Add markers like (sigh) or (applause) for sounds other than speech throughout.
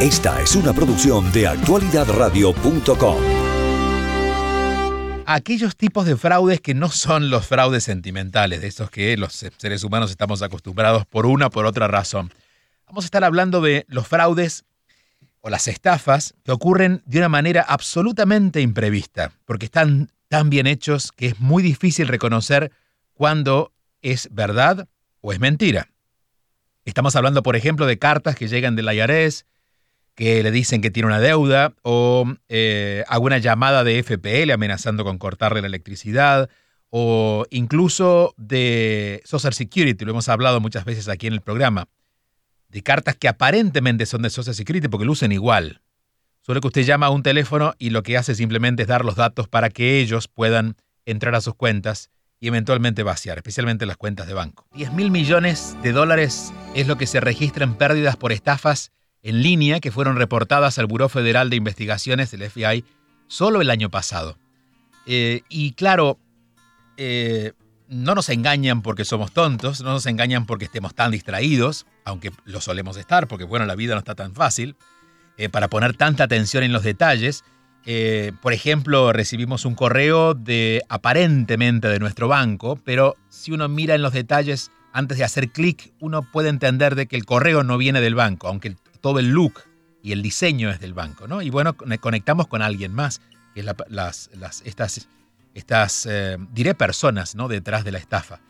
Esta es una producción de actualidadradio.com. Aquellos tipos de fraudes que no son los fraudes sentimentales, de esos que los seres humanos estamos acostumbrados por una o por otra razón. Vamos a estar hablando de los fraudes o las estafas que ocurren de una manera absolutamente imprevista, porque están tan bien hechos que es muy difícil reconocer cuándo es verdad o es mentira. Estamos hablando, por ejemplo, de cartas que llegan del IRS, que le dicen que tiene una deuda, o eh, alguna llamada de FPL amenazando con cortarle la electricidad, o incluso de Social Security, lo hemos hablado muchas veces aquí en el programa, de cartas que aparentemente son de Social Security porque lucen igual. Solo que usted llama a un teléfono y lo que hace simplemente es dar los datos para que ellos puedan entrar a sus cuentas y eventualmente vaciar, especialmente las cuentas de banco. 10 mil millones de dólares es lo que se registra en pérdidas por estafas en línea que fueron reportadas al Buró Federal de Investigaciones del FBI solo el año pasado. Eh, y claro, eh, no nos engañan porque somos tontos, no nos engañan porque estemos tan distraídos, aunque lo solemos estar, porque bueno, la vida no está tan fácil, eh, para poner tanta atención en los detalles. Por ejemplo, recibimos un correo de aparentemente de nuestro banco, pero si uno mira en los detalles antes de hacer clic, uno puede entender de que el correo no viene del banco, aunque todo el look y el diseño es del banco, ¿no? Y bueno, conectamos con alguien más, que es las, estas, estas eh, diré personas, ¿no? Detrás de la estafa.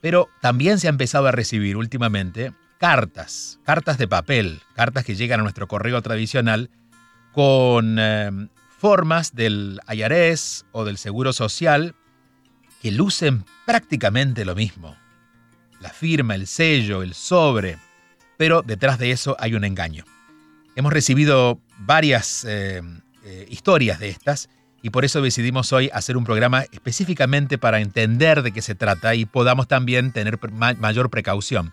Pero también se ha empezado a recibir últimamente cartas, cartas de papel, cartas que llegan a nuestro correo tradicional con eh, formas del IRS o del Seguro Social que lucen prácticamente lo mismo. La firma, el sello, el sobre, pero detrás de eso hay un engaño. Hemos recibido varias eh, eh, historias de estas y por eso decidimos hoy hacer un programa específicamente para entender de qué se trata y podamos también tener mayor precaución.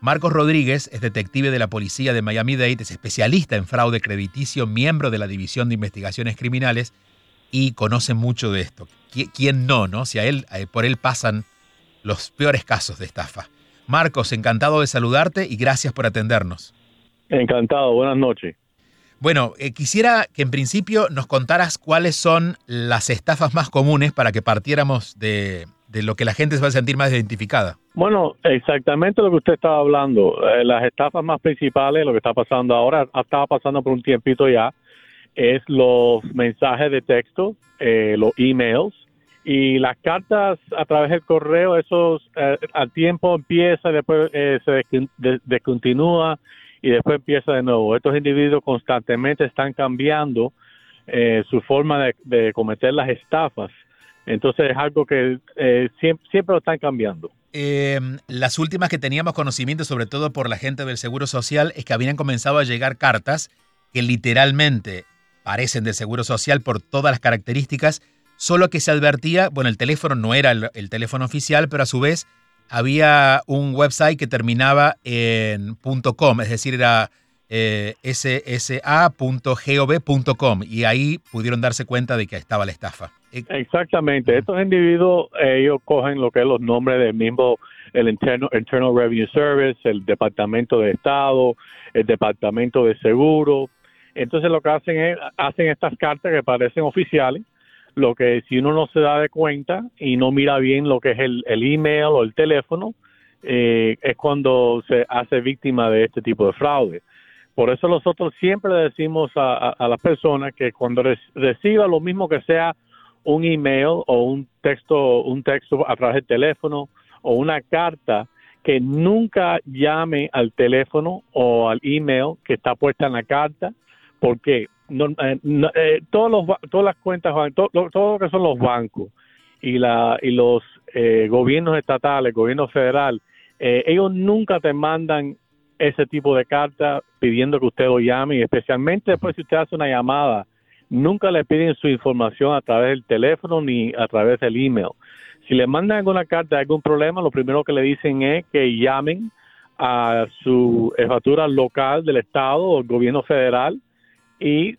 Marcos Rodríguez es detective de la policía de Miami-Dade, es especialista en fraude crediticio, miembro de la División de Investigaciones Criminales y conoce mucho de esto. ¿Quién no, no? Si él, por él pasan los peores casos de estafa. Marcos, encantado de saludarte y gracias por atendernos. Encantado, buenas noches. Bueno, eh, quisiera que en principio nos contaras cuáles son las estafas más comunes para que partiéramos de, de lo que la gente se va a sentir más identificada. Bueno, exactamente lo que usted estaba hablando. Eh, las estafas más principales, lo que está pasando ahora, estaba pasando por un tiempito ya, es los mensajes de texto, eh, los emails y las cartas a través del correo. Esos eh, al tiempo empieza, después se descontinúa y después empieza de nuevo. Estos individuos constantemente están cambiando su forma de cometer las estafas entonces es algo que eh, siempre, lo están cambiando. Em, las últimas que teníamos conocimiento, sobre todo por la gente del Seguro Social, es que habían comenzado a llegar cartas que literalmente parecen del Seguro Social por todas las características, solo que se advertía, bueno, el teléfono no era el, teléfono oficial, pero a su vez había un website que terminaba en .com, es decir, era eh, ssa.gov.com y ahí pudieron darse cuenta de que estaba la estafa. Exactamente. Estos individuos, ellos cogen lo que es los nombres del mismo, el Internal, Internal Revenue Service, el Departamento de Estado, el Departamento de Seguro. Entonces lo que hacen es, hacen estas cartas que parecen oficiales, lo que si uno no se da de cuenta y no mira bien lo que es el, el email o el teléfono, eh, es cuando se hace víctima de este tipo de fraude. Por eso nosotros siempre decimos a, a, las personas que cuando reciba lo mismo que sea un email o un texto, un texto a través del teléfono o una carta, que nunca llame al teléfono o al email que está puesta en la carta, eh, eh, todos los, todas las cuentas, todo, todo, lo que son los bancos y, la, y los eh, gobiernos estatales, gobierno federal, ellos nunca te mandan ese tipo de carta pidiendo que usted lo llame, y especialmente después si usted hace una llamada nunca le piden su información a través del teléfono ni a través del email. Si le mandan alguna carta de algún problema, lo primero que le dicen es que llamen a su jefatura local del Estado o el gobierno federal y,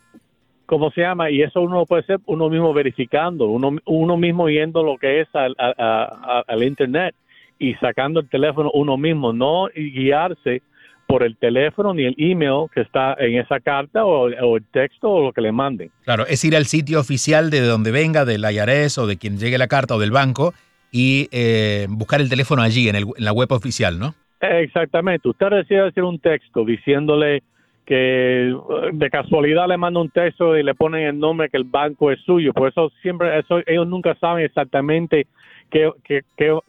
¿cómo se llama? Y eso uno puede ser uno mismo verificando, uno, uno mismo yendo lo que es al, al Internet y sacando el teléfono uno mismo, no guiarse por el teléfono ni el email que está en esa carta o, el texto o lo que le manden. Claro, es ir al sitio oficial de donde venga, del IRS o de quien llegue la carta o del banco y eh, buscar el teléfono allí en, el, en la web oficial, ¿no? Exactamente. Usted recibe decir un texto diciéndole que de casualidad le manda un texto y le ponen el nombre que el banco es suyo. Por eso siempre, eso, ellos nunca saben exactamente qué, qué,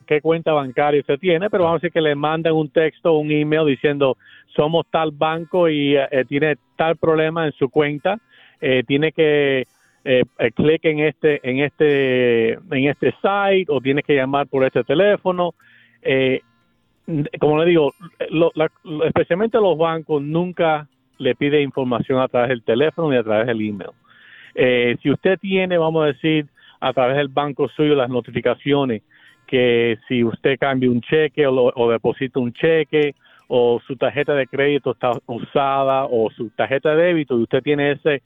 qué, cuenta bancaria usted tiene, pero vamos a decir que le mandan un texto, un email diciendo somos tal banco y eh, tiene tal problema en su cuenta, eh, tiene que eh, eh clic en este en este en este site o tiene que llamar por este teléfono. como le digo, especialmente los bancos nunca le pide información a través del teléfono y a través del email. Eh, si usted tiene, vamos a decir, a través del banco suyo las notificaciones que si usted cambia un cheque o, deposita un cheque o su tarjeta de crédito está usada o su tarjeta de débito y usted tiene ese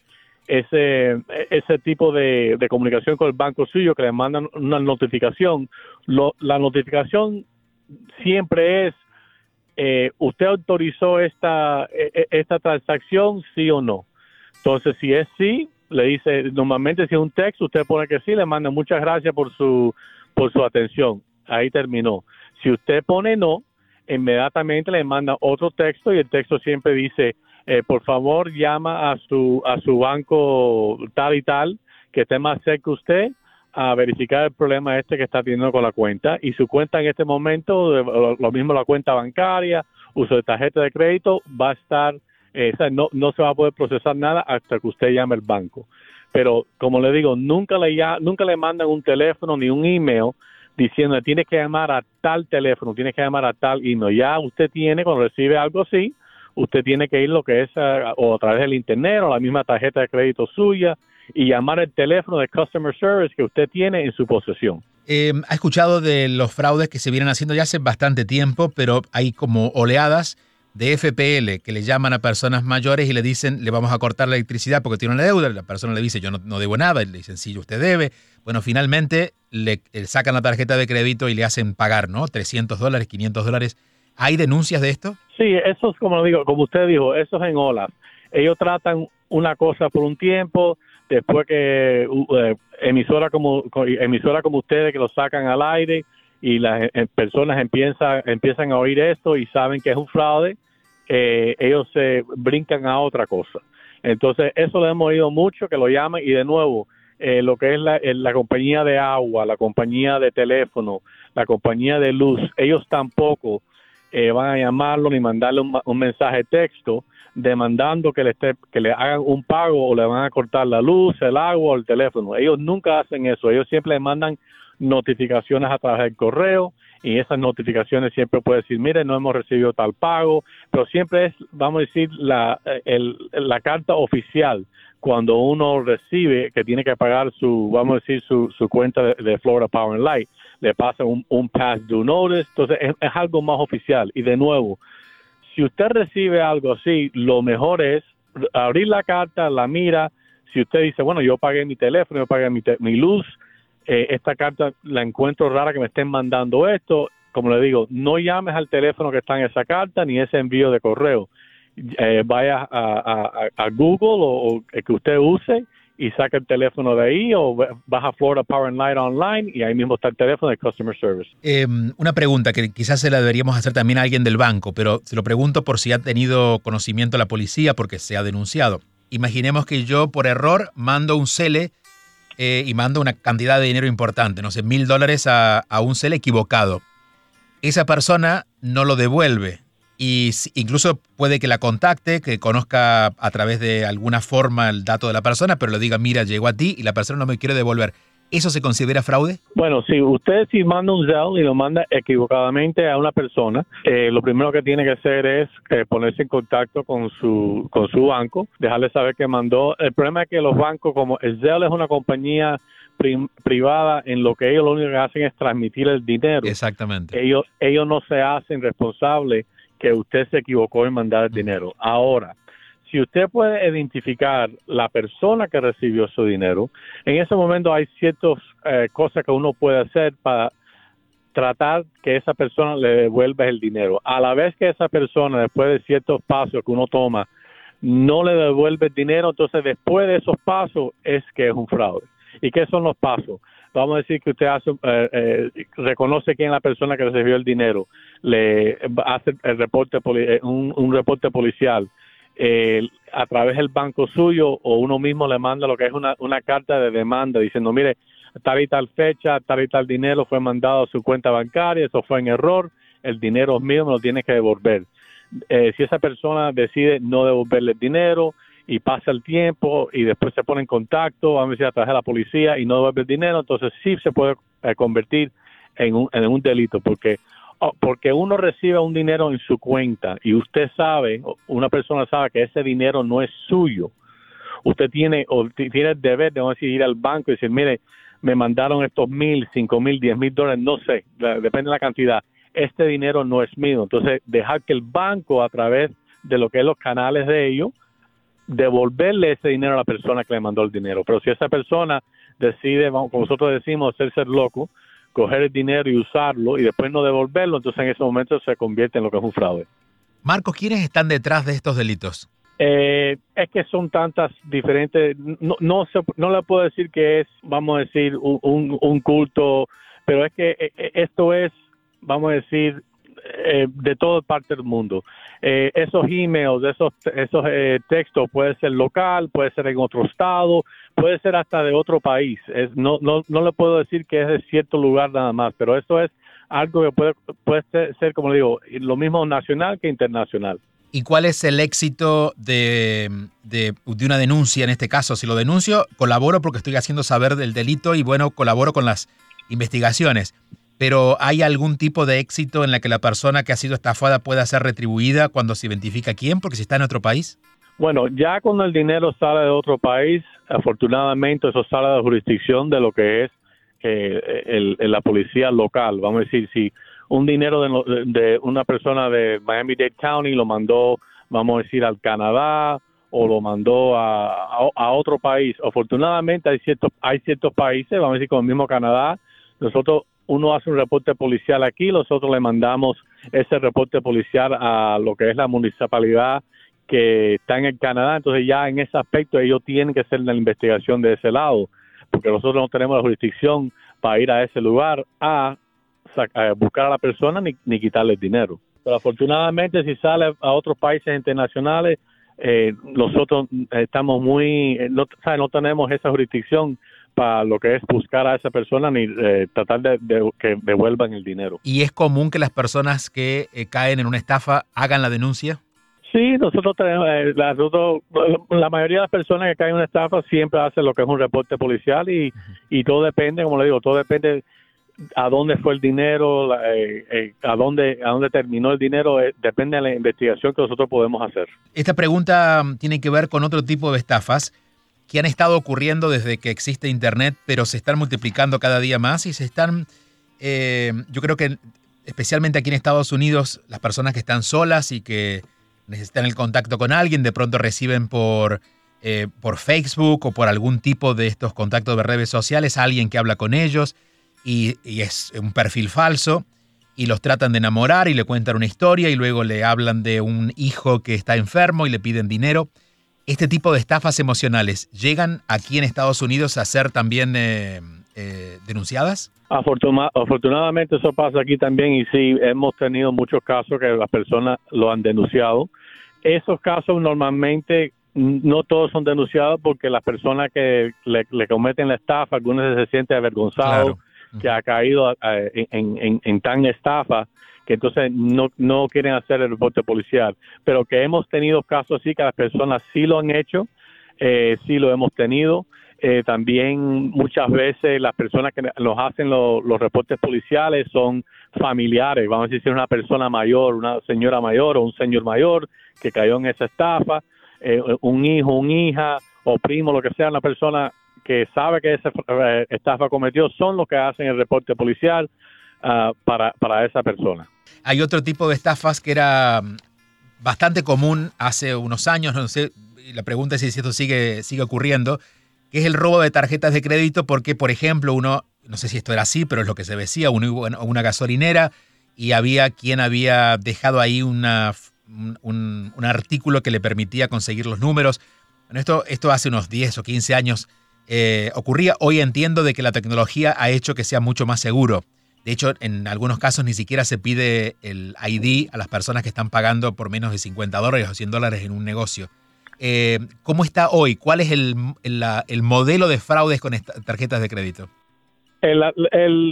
ese ese tipo de, comunicación con el banco suyo que le mandan una notificación, la notificación siempre es eh, ¿usted autorizó esta, e, e, esta transacción, sí o no? Entonces, si es sí, le dice, normalmente si es un texto, usted pone que sí, le manda muchas gracias por su, por su atención. Ahí terminó. Si usted pone no, inmediatamente le manda otro texto y el texto siempre dice, eh, por favor llama a su, a su banco tal y tal, que esté más cerca usted, a verificar el problema este que está teniendo con la cuenta y su cuenta en este momento, lo mismo la cuenta bancaria, uso de tarjeta de crédito, va a estar, eh, no, no se va a poder procesar nada hasta que usted llame al banco. Pero como le digo, nunca le, ya, nunca le mandan un teléfono ni un email diciendo tiene que llamar a tal teléfono, tiene que llamar a tal email. Ya usted tiene, cuando recibe algo así, usted tiene que ir lo que es o a través del internet o la misma tarjeta de crédito suya y llamar el teléfono de customer service que usted tiene en su posesión. Eh, ha escuchado de los fraudes que se vienen haciendo ya hace bastante tiempo, pero hay como oleadas de FPL que le llaman a personas mayores y le dicen, le vamos a cortar la electricidad porque tiene una deuda. La persona le dice, yo no, debo nada. Y le dicen, sí, usted debe. Bueno, finalmente le, sacan la tarjeta de crédito y le hacen pagar, ¿no? 300 dólares, 500 dólares. ¿Hay denuncias de esto? Sí, eso es como digo, como usted dijo, eso es en olas. Ellos tratan una cosa por un tiempo, después que uh, emisora como emisora como ustedes que lo sacan al aire y las eh, personas empiezan empiezan a oír esto y saben que es un fraude, eh, ellos se brincan a otra cosa. Entonces eso lo hemos oído mucho que lo llaman y de nuevo eh, lo que es la, la compañía de agua, la compañía de teléfono, la compañía de luz, ellos tampoco van a llamarlo ni mandarle un, un mensaje de texto demandando que le, esté, que le hagan un pago o le van a cortar la luz, el agua o el teléfono. Ellos nunca hacen eso, ellos siempre le mandan notificaciones a través del correo y esas notificaciones siempre puede decir, mire, no hemos recibido tal pago, pero siempre es, vamos a decir, la, la carta oficial cuando uno recibe que tiene que pagar su, vamos a decir, su, su cuenta de, Florida Power and Light, le pasa un, un past due notice, entonces es algo más oficial. Y de nuevo, si usted recibe algo así, lo mejor es abrir la carta, la mira. Si usted dice, bueno, yo pagué mi teléfono, yo pagué mi, mi luz, eh, esta carta la encuentro rara que me estén mandando esto. Como le digo, no llames al teléfono que está en esa carta ni ese envío de correo. Eh, vaya a, Google o, o, que usted use y saca el teléfono de ahí o baja Florida Power and Light online y ahí mismo está el teléfono de Customer Service. Em, una pregunta que quizás se la deberíamos hacer también a alguien del banco, pero se lo pregunto por si ha tenido conocimiento la policía porque se ha denunciado. Imaginemos que yo por error mando un cele eh, y mando una cantidad de dinero importante, no sé, mil dólares a, a un cele equivocado. Esa persona no lo devuelve y incluso puede que la contacte, que conozca a través de alguna forma el dato de la persona, pero le diga, mira, llegó a ti y la persona no me quiere devolver. ¿Eso se considera fraude? Bueno, si usted si manda un Zelle y lo manda equivocadamente a una persona, eh, lo primero que tiene que hacer es eh, ponerse en contacto con su con su banco, dejarle saber que mandó. El problema es que los bancos, como el Zelle es una compañía privada, en lo que ellos lo único que hacen es transmitir el dinero. Exactamente. Ellos ellos no se hacen responsables que usted se equivocó en mandar el dinero. Ahora, si usted puede identificar la persona que recibió su dinero, en ese momento hay ciertas eh, cosas que uno puede hacer para tratar que esa persona le devuelva el dinero. A la vez que esa persona, después de ciertos pasos que uno toma, no le devuelve el dinero, entonces después de esos pasos es que es un fraude. ¿Y qué son los pasos? Vamos a decir que usted hace, eh, eh, reconoce quién es la persona que recibió el dinero, le hace el reporte, eh, un, reporte policial, a través del banco suyo o uno mismo le manda lo que es una, una carta de demanda diciendo, mire, tal y tal fecha, tal y tal dinero fue mandado a su cuenta bancaria, eso fue en error, el dinero es mío, me lo tiene que devolver. Eh, si esa persona decide no devolverle el dinero y pasa el tiempo y después se pone en contacto, vamos a decir, a través de la policía y no devuelve el dinero, entonces sí se puede eh, convertir en un, en un delito porque oh, porque uno recibe un dinero en su cuenta y usted sabe, una persona sabe que ese dinero no es suyo, usted tiene o tiene el deber de decir, ir al banco y decir, mire, me mandaron estos mil, cinco mil, diez mil dólares, no sé, depende de la cantidad. Este dinero no es mío. Entonces, dejar que el banco, a través de lo que es los canales de ellos, devolverle ese dinero a la persona que le mandó el dinero. Pero si esa persona decide, como nosotros decimos, ser loco, coger el dinero y usarlo y después no devolverlo, entonces en ese momento se convierte en lo que es un fraude. Marcos, ¿quiénes están detrás de estos delitos? Eh, es que son tantas diferentes, no, no, no le puedo decir que es, vamos a decir, un, un culto, pero es que eh, eh, esto es vamos a decir, eh, de toda parte del mundo. Eh, esos emails, esos, esos eh, textos puede ser local, puede ser en otro estado, puede ser hasta de otro país. No, no, no le puedo decir que es de cierto lugar nada más, pero eso es algo que puede, puede ser, como le digo, lo mismo nacional que internacional. ¿Y cuál es el éxito de, de, de, una denuncia en este caso? Si lo denuncio, colaboro porque estoy haciendo saber del delito y bueno, colaboro con las investigaciones pero ¿hay algún tipo de éxito en la que la persona que ha sido estafada pueda ser retribuida cuando se identifica quién? Porque si está en otro país. Bueno, ya cuando el dinero sale de otro país, afortunadamente eso sale de la jurisdicción de lo que es eh, la policía local. Vamos a decir, si un dinero de, una persona de Miami-Dade County lo mandó, vamos a decir, al Canadá o lo mandó a, a, otro país. Afortunadamente hay ciertos, hay ciertos países, vamos a decir, como el mismo Canadá, nosotros uno hace un reporte policial aquí, nosotros le mandamos ese reporte policial a lo que es la municipalidad que está en el Canadá, entonces ya en ese aspecto ellos tienen que hacer la investigación de ese lado, porque nosotros no tenemos la jurisdicción para ir a ese lugar a, buscar a la persona ni, ni quitarle el dinero. Pero afortunadamente si sale a otros países internacionales, eh, nosotros estamos muy, eh, no, no tenemos esa jurisdicción para lo que es buscar a esa persona ni eh, tratar de, que devuelvan el dinero. ¿Y es común que las personas que eh, caen en una estafa hagan la denuncia? Sí, nosotros tenemos, eh, la, la mayoría de las personas que caen en una estafa siempre hacen lo que es un reporte policial y, y todo depende, como le digo, todo depende a dónde fue el dinero, a dónde a dónde terminó el dinero, depende de la investigación que nosotros podemos hacer. Esta pregunta mm, tiene que ver con otro tipo de estafas que han estado ocurriendo desde que existe Internet, pero se están multiplicando cada día más y se están, eh, yo creo que especialmente aquí en Estados Unidos, las personas que están solas y que necesitan el contacto con alguien, de pronto reciben por, eh, por Facebook o por algún tipo de estos contactos de redes sociales a alguien que habla con ellos y, y es un perfil falso y los tratan de enamorar y le cuentan una historia y luego le hablan de un hijo que está enfermo y le piden dinero este tipo de estafas emocionales llegan aquí en Estados Unidos a ser también eh, eh, denunciadas? afortunadamente eso pasa aquí también y sí, hemos tenido muchos casos que las personas lo han denunciado. Esos casos normalmente no todos son denunciados porque las personas que le, cometen la estafa, algunas se sienten avergonzados que ha caído eh, en, en tan estafa que entonces no, no quieren hacer el reporte policial, pero que hemos tenido casos así que las personas sí lo han hecho, eh, sí lo hemos tenido. Eh, también muchas veces las personas que nos hacen los reportes policiales son familiares, vamos a decir una persona mayor, una señora mayor o un señor mayor que cayó en esa estafa, eh, un hijo, una hija o primo, lo que sea, una persona que sabe que esa eh, estafa cometió, son los que hacen el reporte policial uh, para, esa persona. Hay otro tipo de estafas que era mm, bastante común hace unos años, no sé, la pregunta es si esto sigue, sigue ocurriendo, que es el robo de tarjetas de crédito porque, por ejemplo, uno no sé si esto era así, pero es lo que se decía, una, una gasolinera y había quien había dejado ahí una, un, artículo que le permitía conseguir los números. Esto, esto hace unos 10 o 15 años eh, ocurría. Hoy entiendo de que la tecnología ha hecho que sea mucho más seguro. De hecho, en algunos casos ni siquiera se pide el ID a las personas que están pagando por menos de 50 dólares o 100 dólares en un negocio. Eh, ¿Cómo está hoy? ¿Cuál es el, el, modelo de fraudes con tarjetas de crédito? El,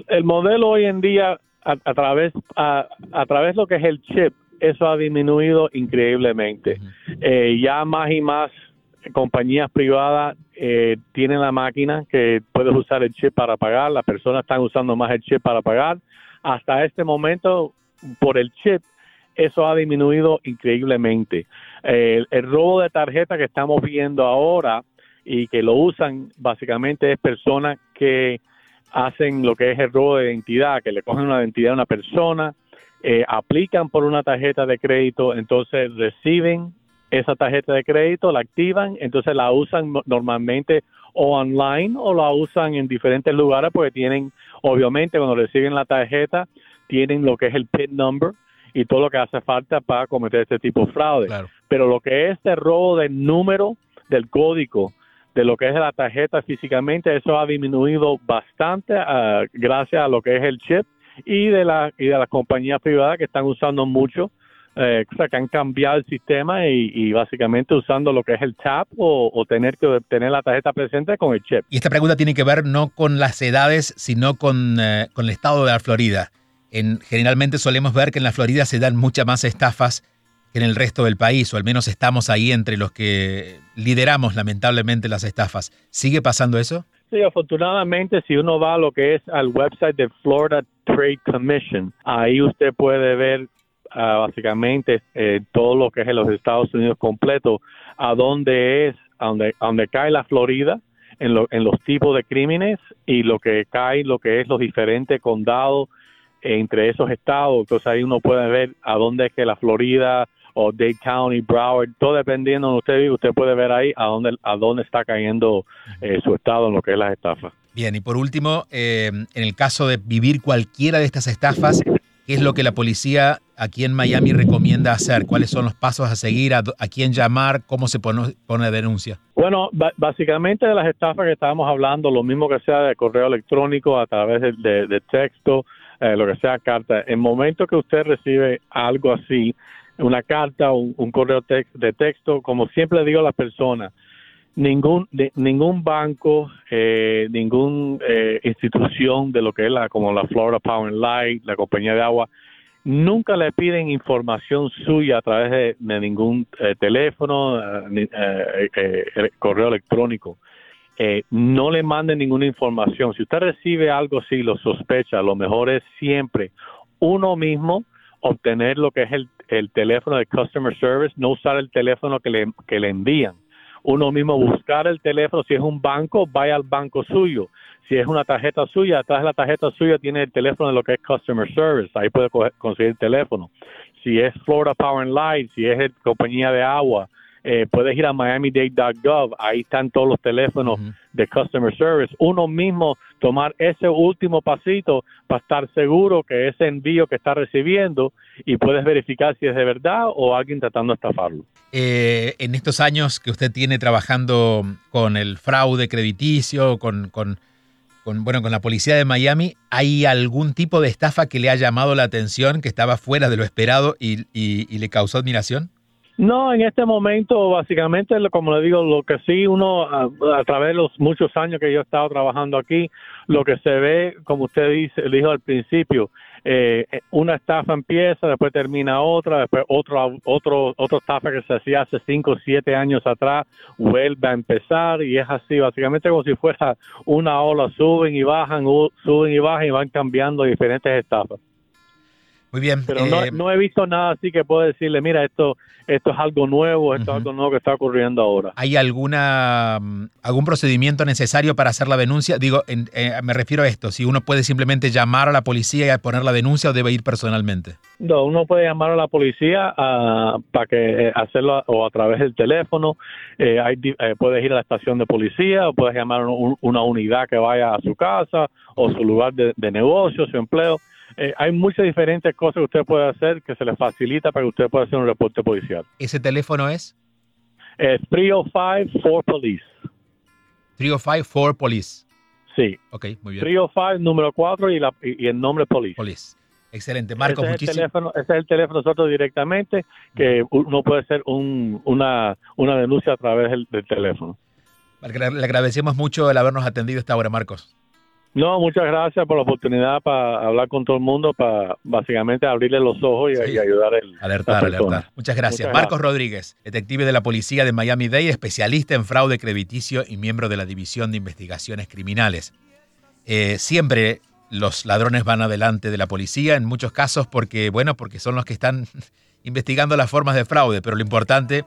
el, modelo hoy en día, a, través a, a, través de lo que es el chip, eso ha disminuido increíblemente. Eh, ya más y más compañías privadas eh, tienen la máquina que puedes usar el chip para pagar, las personas están usando más el chip para pagar. Hasta este momento, por el chip, eso ha disminuido increíblemente. el robo de tarjeta que estamos viendo ahora y que lo usan básicamente es personas que hacen lo que es el robo de identidad, que le cogen una identidad a una persona, eh, aplican por una tarjeta de crédito, entonces reciben esa tarjeta de crédito, la activan, entonces la usan normalmente o online o la usan en diferentes lugares porque tienen, obviamente, cuando reciben la tarjeta, tienen lo que es el PIN number y todo lo que hace falta para cometer este tipo de fraude. Pero lo que es el robo del número del código de lo que es la tarjeta físicamente, eso ha disminuido bastante uh, gracias a lo que es el chip y de la y de las compañías privadas que están usando mucho eh, o sea, que han cambiado el sistema y, básicamente usando lo que es el tap o, tener que tener la tarjeta presente con el chip. Y esta pregunta tiene que ver no con las edades, sino con, eh, con el estado de la Florida. En, generalmente solemos ver que en la Florida se dan muchas más estafas que en el resto del país, o al menos estamos ahí entre los que lideramos lamentablemente las estafas. ¿Sigue pasando eso? Sí, afortunadamente, si uno va a lo que es al website de Florida Trade Commission, ahí usted puede ver uh, básicamente eh, todo lo que es en los Estados Unidos completo, a dónde es, a dónde, a cae la Florida, en, lo, en los tipos de crímenes y lo que cae, lo que es los diferentes condados entre esos estados. Entonces ahí uno puede ver a dónde es que la Florida o Dade County, Broward, todo dependiendo de usted vive, usted puede ver ahí a dónde, a dónde está cayendo eh, su estado en lo que es las estafas. Bien, y por último, eh, en el caso de vivir cualquiera de estas estafas, ¿Qué es lo que la policía aquí en Miami recomienda hacer? ¿Cuáles son los pasos a seguir? ¿A, quién llamar? ¿Cómo se pone, pone denuncia? Bueno, básicamente de las estafas que estábamos hablando, lo mismo que sea de correo electrónico, a través de, texto, eh, lo que sea carta. En momento que usted recibe algo así, una carta, un, correo de texto, como siempre digo a las personas, ningún ningún banco eh, ningún eh, institución de lo que es la como la Florida Power and Light la compañía de agua nunca le piden información suya a través de, ningún eh, teléfono ni, correo electrónico. No le manden ninguna información. Si usted recibe algo así lo sospecha lo mejor es siempre uno mismo obtener lo que es el, el teléfono de customer service no usar el teléfono que le, que le envían uno mismo buscar el teléfono, si es un banco, vaya al banco suyo. Si es una tarjeta suya, atrás de la tarjeta suya tiene el teléfono de lo que es Customer Service, ahí puede conseguir el teléfono. Si es Florida Power and Light, si es compañía de agua, eh, puedes ir a miamidade.gov, ahí están todos los teléfonos de Customer Service. Uno mismo tomar ese último pasito para estar seguro que ese envío que está recibiendo y puedes verificar si es de verdad o alguien tratando de estafarlo. Eh, en estos años que usted tiene trabajando con el fraude crediticio, con, con, bueno, con la policía de Miami, ¿hay algún tipo de estafa que le ha llamado la atención, que estaba fuera de lo esperado y, le causó admiración? No, en este momento, básicamente, como le digo, lo que sí uno, a, través de los muchos años que yo he estado trabajando aquí, lo que se ve, como usted dice, dijo al principio, eh, una estafa empieza, después termina otra, después otro, otro, otra estafa que se hacía hace cinco o siete años atrás vuelve a empezar y es así, básicamente como si fuera una ola, suben y bajan, suben y bajan y van cambiando diferentes estafas. Muy bien. Pero no, eh, no he visto nada así que pueda decirle, mira, esto esto es algo nuevo, esto es algo nuevo que está ocurriendo ahora. ¿Hay alguna mm, algún procedimiento necesario para hacer la denuncia? Digo, en- eh, me refiero a esto, si uno puede simplemente llamar a la policía y poner la denuncia o debe ir personalmente. No, uno puede llamar a la policía ah, para que eh, hacerlo o a través del teléfono. Eh, hay eh, puedes ir a la estación de policía o puedes llamar a un- una unidad que vaya a su casa o su lugar de, de negocio, su empleo. Eh, hay muchas diferentes cosas que usted puede hacer que se le facilita para que usted pueda hacer un reporte policial. ¿Ese teléfono es Es 305 Police. 305 Police? Sí, Ok, muy bien. 305 número 4 y, la, y, el nombre Police. Police. Excelente. Marcos, ese, es teléfono, ese es el teléfono nosotros directamente, que uno puede hacer un, una, una denuncia a través del, del teléfono. Le agradecemos mucho el habernos atendido esta hora, Marcos. No, muchas gracias por la oportunidad para hablar con todo el mundo, para básicamente abrirle los ojos y, Sí. y ayudar el, Alertar, persona. alertar. Muchas gracias. Muchas Marcos gracias. Rodríguez, detective de la policía de Miami-Dade, especialista en fraude crediticio y miembro de la División de Investigaciones Criminales. Eh, siempre los ladrones van adelante de la policía, en muchos casos porque, bueno, porque son los que están (laughs) investigando las formas de fraude, pero lo importante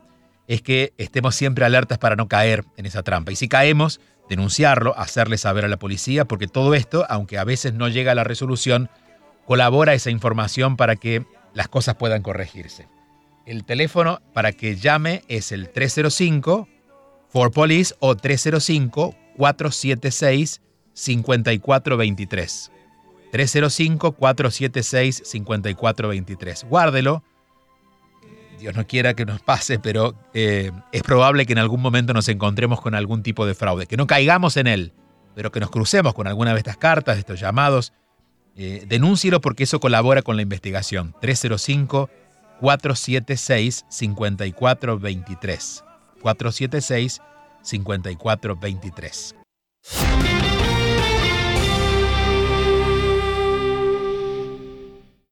es que estemos siempre alertas para no caer en esa trampa. Y si caemos, denunciarlo, hacerle saber a la policía, porque todo esto, aunque a veces no llega a la resolución, colabora esa información para que las cosas puedan corregirse. El teléfono para que llame es el 305 for Police o 305 476 5423. 305 476 5423. Guárdelo. Dios no quiera que nos pase, pero eh, es probable que en algún momento nos encontremos con algún tipo de fraude. Que no caigamos en él, pero que nos crucemos con alguna de estas cartas, estos llamados. Eh, denúncielo porque eso colabora con la investigación. 305-476-5423. 476-5423.